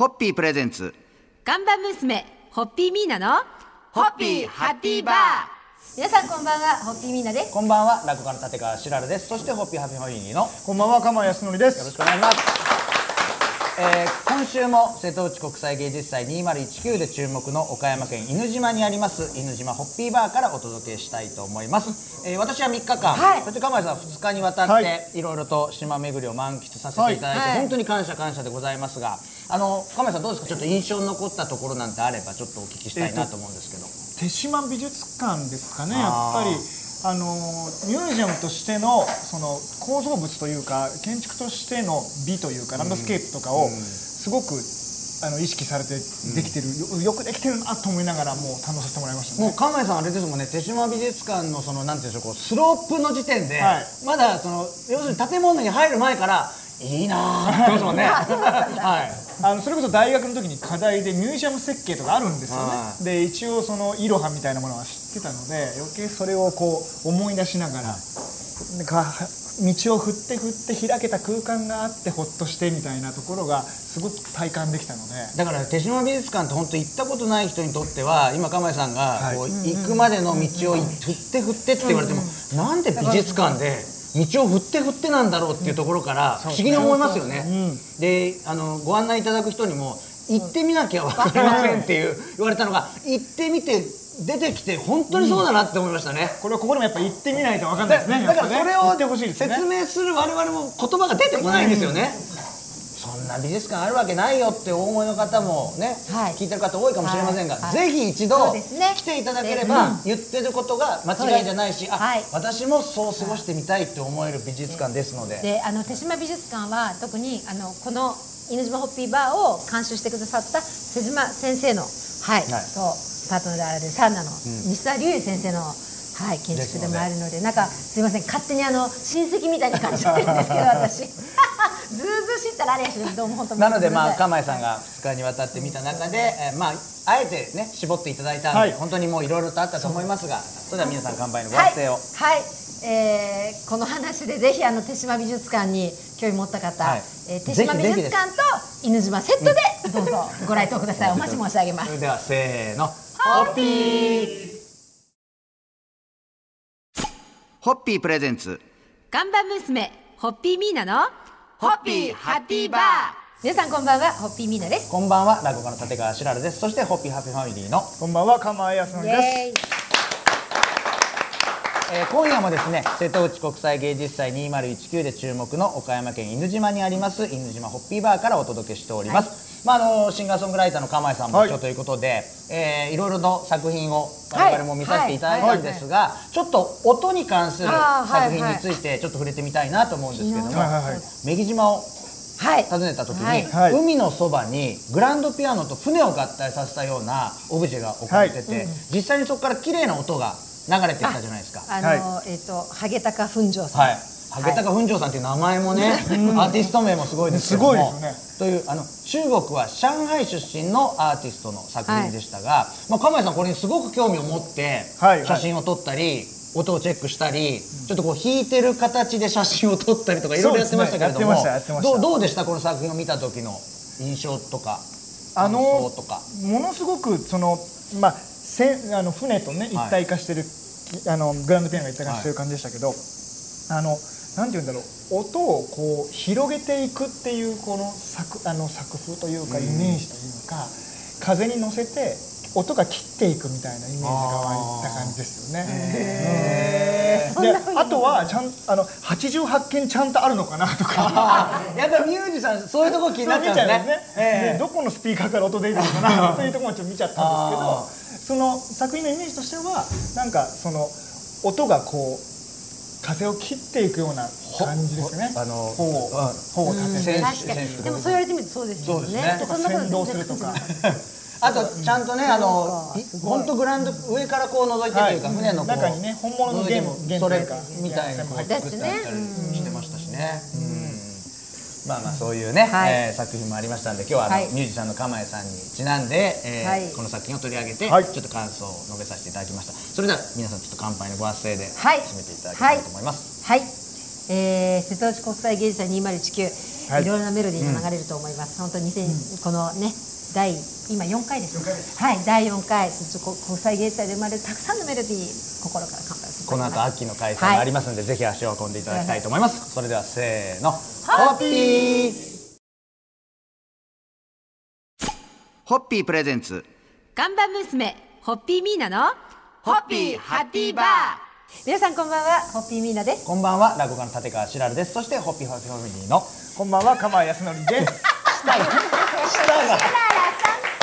ホッピープレゼンツ看板娘ホッピーミーナのホッピーハッピーバー皆さんこんばんはホッピーミーナですこんばんは、落語家の立川しらるです。そしてホッピーハッピーファミリーのよこんばんは、鎌谷康則でろしす。くお願いします。えー今週も瀬戸内国際芸術祭2019で注目の岡山県犬島にあります犬島ホッピーバーからお届けしたいと思います、えー私は3日間、はい。そして鎌谷さんは2日にわたって、はい。い、ろいろと島巡りを満喫させていただいて、はい。本当に感謝感謝でございますがあの鎌谷さんどうですか？ちょっと印象に残ったところなんてあればちょっとお聞きしたいなと思うんですけど、手島美術館ですかね、やっぱり。あのミュージアムとしてのその構造物というか建築としての美というかランドスケープとかをすごくあの意識されてできてる、よよくできてるなと思いながらもう堪能させてもらいましたね。もう亀井さんあれですもんね手島美術館のそのなんていうんでしょうこうスロープの時点で、はい。まだその要するに建物に入る前からいいなーって言ってますもんね。はい。あのそれこそ大学の時に課題でミュージアム設計とかあるんですよね。は。で一応そのイロハみたいなものは知ってたので余計それをこう思い出しながら道を振って振って開けた空間があってほっとしてみたいなところがすごく体感できたので。だから手島美術館って本当行ったことない人にとっては今亀井さんがはい。こう行くまでの道を振って振ってって言われても、なんで美術館で道を振って振ってなんだろうっていうところから不思議に思いますよね。であのご案内いただく人にも行ってみなきゃ分かりませんっていう言われたのが行ってみて出てきて本当にそうだなって思いましたね。これはここでもやっぱ行ってみないと分かんないだですね。だからそれを。説明する我々も言葉が出てこないんですよね。そんな美術館あるわけないよってお思いの方もね、はい。聞いてる方多いかもしれませんが、はいぜひ一度そうですね。来ていただければ、言ってることが間違いじゃないし、あ、はい。私もそう過ごしてみたいって思える美術館ですので、であの手島美術館は特にあのこの犬島ホッピーバーを監修してくださった瀬島先生の、はい。はい。とパートナーであるサウナの西田龍也先生の、はい、建築でもあるのでなんかすいません勝手にあの親戚みたいに感じてるんですけど 私。ずうずうしったらあれやしどうも本当なのでまあ釜井さんが2日にわたって見た中で、えーまああえてね絞っていただいたんで、はい。本当にもういろいろとあったと思いますが、それでは皆さん乾杯のごはい、発声を。はい。えーこの話でぜひあの手島美術館に興味持った方、はい。えー手島美術館と犬島セットでどうぞご来店ください。お待ち申し上げます。それではせーの、ホッピー。ホッピープレゼンツ。看板娘ホッピーミーナのホッピーハッピーバー。皆さんこんばんはホッピーミーナです。こんばんは、落語家の立川しらるです。そしてホッピーハッピーファミリーの。こんばんは、鎌谷康則です。えー今夜もですね瀬戸内国際芸術祭2019で注目の岡山県犬島にあります犬島ホッピーバーからお届けしております、まあ、あのシンガーソングライターの釜井さんもはい。一緒ということで、いえーいろいろと作品を我々も見させていただいたんですが、ちょっと音に関する作品についてちょっと触れてみたいなと思うんですけども、はいはいはい。女木島をはい。訪ねた時に、はい。はい。海のそばにグランドピアノと船を合体させたようなオブジェが置かれてて、はい。実際にそこから綺麗な音が流れてきたじゃないですか。あの、はえっ、とハゲタカ粉城さん。はい。ハゲタカ粉城さんっていう名前もね、アーティスト名もすごいですけども。すごいですというあの中国は上海出身のアーティストの作品でしたが、まあ釜井さんこれにすごく興味を持ってはい。はい写真を撮ったり、音をチェックしたり、ちょっとこう弾いてる形で写真を撮ったりとかいろいろやってましたけれども、ねどうどうでしたこの作品を見た時の印象とかあの感想とか？ものすごくそのまあせあの船とね一体化してる、あのグランドピアノが一体化してる感じでしたけど、あのなんて言うんだろう音をこう広げていくっていうこの作あの作風というかイメージというか、風に乗せて音が切っていくみたいなイメージが湧いた感じですよね。うん。であとはちゃんあの88件ちゃんとあるのかなとか。やっぱミュージシャンそういうところ気になっちゃうんですね。どこのスピーカーから音出てるのかなというところもちょっと見ちゃったんですけどその作品のイメージとしてはなんかその音がこう風を切っていくような感じですね。あの立てでもそう言われてみるとそうですよね。そうでするとか。あとちゃんとねあのい。本当グラウンド上からこう覗いてというか、はい。船のこう中にね本物の弦覗いてもそれみたいにこう弦作ってたりしてましたしね。うんまあまあそういうね、はい。えー作品もありましたんで今日はあの、はい。ミュージシャンの釜井さんにちなんで、えーはい。この作品を取り上げて、はい。ちょっと感想を述べさせていただきました。それでは皆さんちょっと乾杯のご発声ではい。締めていただきたいと思います、はい、えー、瀬戸内国際芸術祭2019、はい。いろいろなメロディーが流れると思います、本当に2000、このね第今4回ですはい。第4回そこ国際芸術祭で生まれるたくさんのメロディー心から乾杯この後秋の開催がありますので、ぜひ足を運んでいただきたいと思います、それではせーのホッピー。ホッピープレゼンツ。看板娘ホッピーミーナのホッピーハッピーバー。皆さんこんばんはホッピーミーナです。こんばんは落語家の立川しらるです。そしてホッピーファミリーのこんばんは釜谷康則です。舌が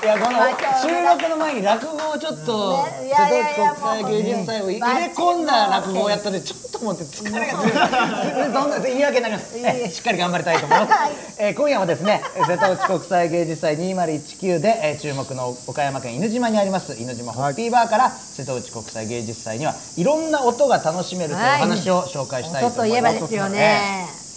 いやこの収録の前に落語をちょっと瀬戸内国際芸術祭を入れ込んだ落語をやったのでちょっともって疲れが強いどんな言い訳になりますえしっかり頑張りたいと思います、えー今夜はですね瀬戸内国際芸術祭2019で、えー注目の岡山県犬島にあります犬島ホッピーバーから瀬戸内国際芸術祭にはいろんな音が楽しめるというお話を紹介したいと音といえ思います、ばですよね。えー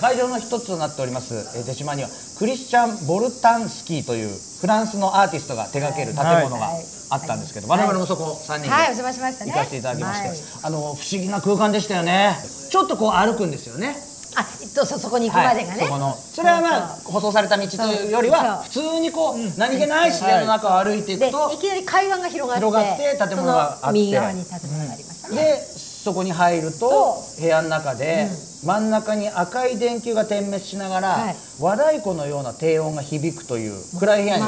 会場の一つとなっております、えー出島にはクリスチャン・ボルタンスキーというフランスのアーティストが手掛ける建物がはい。あったんですけど、はい。我々もそこ3人ではいお邪魔しましたね。行かせていただきまして、はい。あの不思議な空間でしたよね。ちょっとこう歩くんですよね。あそそそこに行くまでがね、はい、そこの。それはまあ舗装された道というよりは普通にこう何気ない自然の中を歩いていでくとい。きなり海岸が広がって広がって建物があって。右側に建物がありましたね、でそこに入ると部屋の中で真ん中に赤い電球が点滅しながら、はい。和太鼓のような低音が響くという暗い部屋に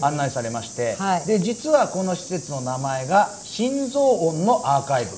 案内されまして、はい。で実はこの施設の名前が心臓音のアーカイブ、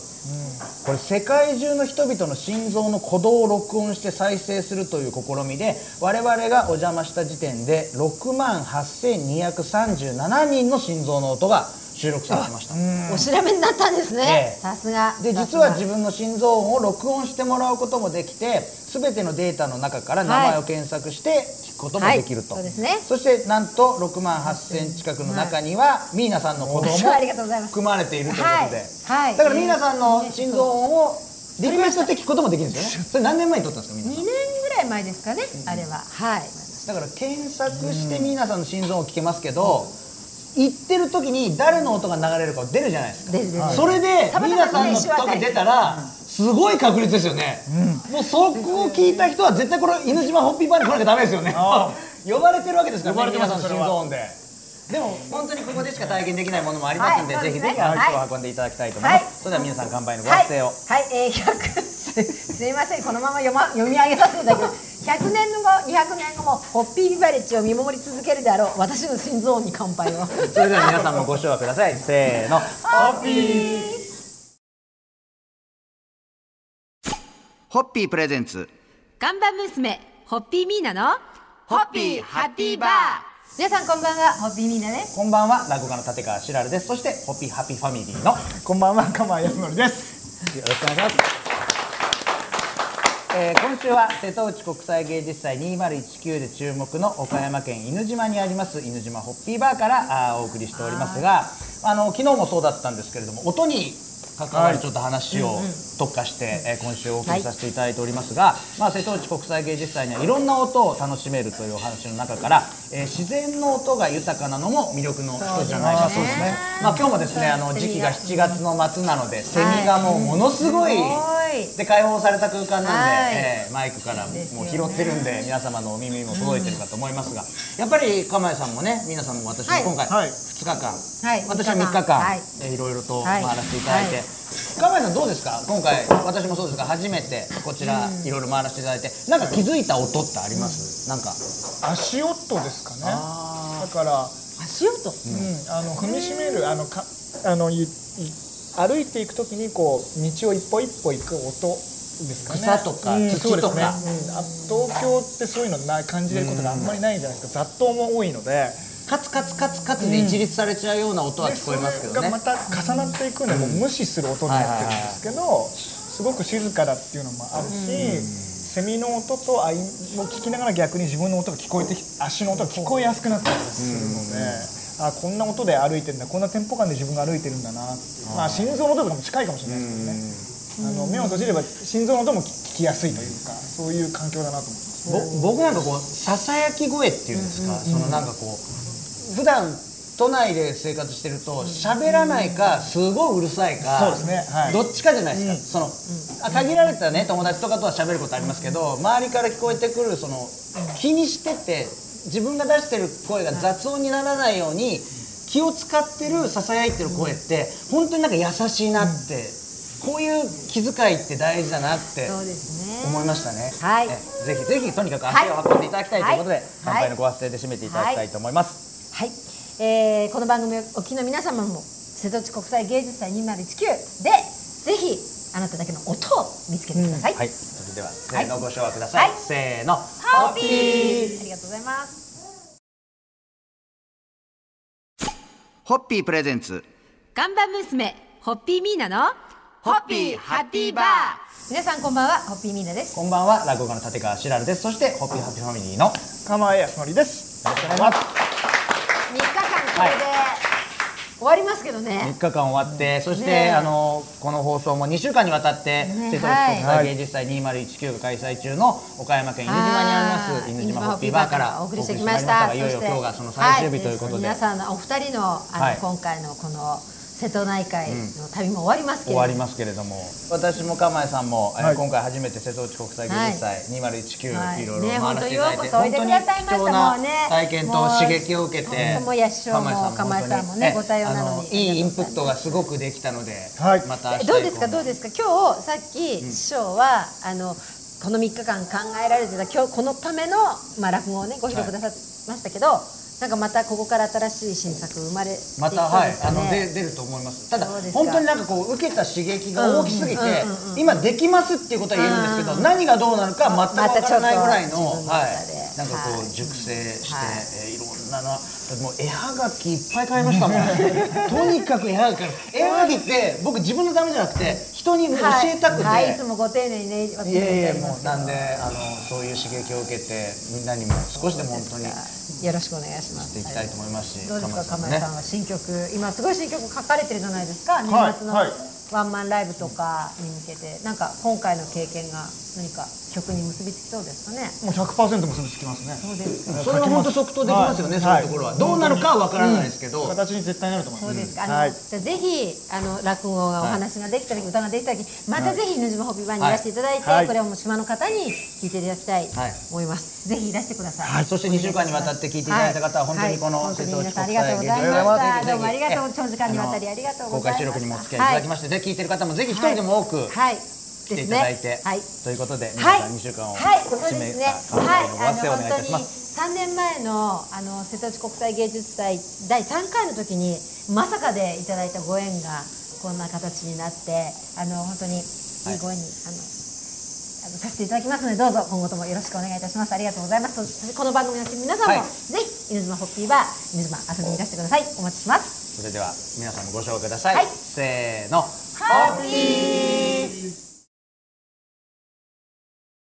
これ世界中の人々の心臓の鼓動を録音して再生するという試みで我々がお邪魔した時点で6万8237人の心臓の音が収録されてました。お調べになったんですね、ええ。さすが。で実は自分の心臓音を録音してもらうこともできて全てのデータの中から名前を検索して聞くこともできると、はいそうですね。そしてなんと6万8000近くの中には、ミーナさんの子供も 含まれているということで、はい。はいだからミーナさんの心臓音をリクエストで聞くこともできるんですよね。それ何年前に撮ったんですかミーナ2さん？年ぐらい前ですかね、あれは。はい。だから検索してミーナさんの心臓音を聞けますけど、言ってる時に誰の音が流れるか出るじゃないですか。出る出る。それでたまミーナさんの時出たらすごい確率ですよね、もうそこを聞いた人は絶対これ犬島ホッピーバーに来なきゃダメですよね。呼ばれてるわけですからね皆さんの心臓音ででも本当にここでしか体験できないものもありますんで、はいぜひぜひ足を運んでいただきたいと思います、はい。それでは皆さん乾杯のごはい、発声を、はい、えー、100すすいません。このまま読,、ま、読み上げさせていただきます。100年後200年後もホッピービバレッジを見守り続けるであろう私の心臓音に乾杯を。それでは皆さんもご唱和ください。せーの。ホッピー。ホッピープレゼンツ。看板娘ホッピーミーナのホッピーハッピーバー皆さんこんばんはホッピーミーナですこんばんは落語家の立川しらるです。そしてホッピーハッピーファミリーのこんばんは釜谷康則です。よろしくお願いします。えー今週は瀬戸内国際芸術祭2019で注目の岡山県犬島にあります犬島ホッピーバーからあーお送りしておりますがあの昨日もそうだったんですけれども音に関わるちょっと話を特化して、えー今週お送りさせていただいておりますが、まあ、瀬戸内国際芸術祭にはいろんな音を楽しめるというお話の中から、えー自然の音が豊かなのも魅力の一つじゃないかと思いますね。まあ、今日もですねあの時期が7月の末なのでセミがもうものすごい、で開放された空間なんで、はい。えーマイクからもう拾ってるんで皆様のお耳にも届いてるかと思いますが、やっぱり釜谷さんもね皆さんも私もはい今回はい。2日間、はい。私は3日間、はい。えーいろいろとはい。回らせていただいて、はい釜谷さんどうですか？今回私もそうですが初めてこちらいろいろ回らせていただいてなんか気づいた音ってあります、なんか。足音ですかね。だから足音？うん、あの踏みしめるあのかあのいい歩いていくときにこう道を一歩一歩行く音ですかね。草とかうん。土そうですね。とかうん、あ東京ってそういうのな感じることがあんまりないじゃないですか。雑踏も多いので。カツカツカツカツで一律されちゃうような音はで聞こえますけどね。それがまた重なっていくのも無視する音になってるんですけど、すごく静かだっていうのもあるし、セミの音とあいを聞きながら逆に自分の音が聞こえてき足の音が聞こえやすくなったりするので、あこんな音で歩いてるんだこんなテンポ感で自分が歩いてるんだなまあ心臓の音とかも近いかもしれないですけどね、あの目を閉じれば心臓の音も聞きやすいというかそういう環境だなと思います。ぼ僕なんかこうささやき声っていうんですか、そのなんかこう普段都内で生活してると喋らないかすごいうるさいかそうですね。はい。どっちかじゃないですか、そのあ限られたね友達とかとは喋ることありますけど周りから聞こえてくるその気にしてて自分が出してる声が雑音にならないように気を使ってるささやいてる声って本当になんか優しいなって、こういう気遣いって大事だなって思いましたね。はい。えぜひぜひとにかく足を運んでいただきたいということで、はい。乾杯のご発声で締めていただきたいと思います。はい、えーこの番組をお聞きの皆様も瀬戸内国際芸術祭2019でぜひあなただけの音を見つけてください、はい、それではせーのはい。ご唱和ください。はい。せーの、ホッピー。ありがとうございます。ホッピープレゼンツ。看板娘ホッピーミーナのホッピーハッピーバー。皆さんこんばんはホッピーミーナです。こんばんは落語家の立川しらるです。そしてホッピーハッピーファミリーのよ釜江康則です。ろしくお願いします。3日間これで終わりますけどね、3日間終わって、そして、あのこの放送も2週間にわたって、ね。瀬戸内国際芸術祭2019が開催中の岡山県犬島にありますはい。犬島ホッピーバーからお送りしてきました。いよいよ今日がその最終日ということで、皆さんのお二人のあの、はい。今回のこの瀬戸内海の旅も終わりますけれども、終わりますけれども。私も釜江さんも、えーはい。今回初めて瀬戸内国際芸術祭2019、はい。い、ろいろね回らせていただいて、本当ようこそおいでくださいました本当に貴重なもうね体験と刺激を受けて釜江さんもねえご対応なのにいいインプットがすごくできたので、はい。またどうですか？どうですか？今日さっき師匠は、あのこの3日間考えられてた今日このための、まあ、落語をねご披露くださいましたけど、なんかまたここから新しい新作生まれまたはい。あので出ると思います。ただ本当になんかこう受けた刺激が大きすぎて今できますっていうことは言えるんですけど、うん何がどうなるか全くわからないぐらいの、はい、なんかこはいう熟成して、はい。えーいろんななもう絵はがきいっぱい買いましたもん。とにかく絵はがき。絵はがきって僕自分のためじゃなくて人に教えたくて、はい、はい。いつもご丁寧にねいえいえおっしゃいますけどもうなんであのそういう刺激を受けてみんなにも少しでも本当によろしくお願いします。していきたいと思いますし、どうですか釜井さんは新曲今すごい新曲書かれてるじゃないですか。年末のはいワンマンライブとかに向けてなんか今回の経験が何か曲に結びつきそうですかね。もう100%結びつきますね。そうですか。それは本当即答できますよね、はい。そういうところは、どうなるかはわからないですけど、形に絶対なると思います。そうですか、あのはい。じゃあぜひあの落語がお話ができたり、歌ができたりまたぜひ犬島ホビーバーにいらしていただいて、はい。これをもう島の方に聞いていただきたいとはい。思います、ぜひいらしてください、はい。そして2週間にわたって聞いていただいた方は本当にこのはい。瀬戸内本当に皆さんありがとうございま国際した芸術どうもありがとう長時間にわたりありがとうご公ざいました。開収録にもお付き合いいただきまして、ぜひ聞いてる方もぜひ一人でも多くはい来ていただいて、はい。ということで皆はい、さん2週間を締め。たはい、乾杯のご発声をお願いいたします。本当に3年前のあの瀬戸内国際芸術祭第3回の時にまさかでいただいたご縁がこんな形になってあの本当にい。いご縁に、あのあのさせていただきますのでどうぞ今後ともよろしくお願いいたします。ありがとうございます。この番組の皆さんも、はい。ぜひ犬島ホッピーバー犬島遊びにいらしてください。お待ちしてます。それでは皆さんもご紹介ください、はい。せーの。ホッピー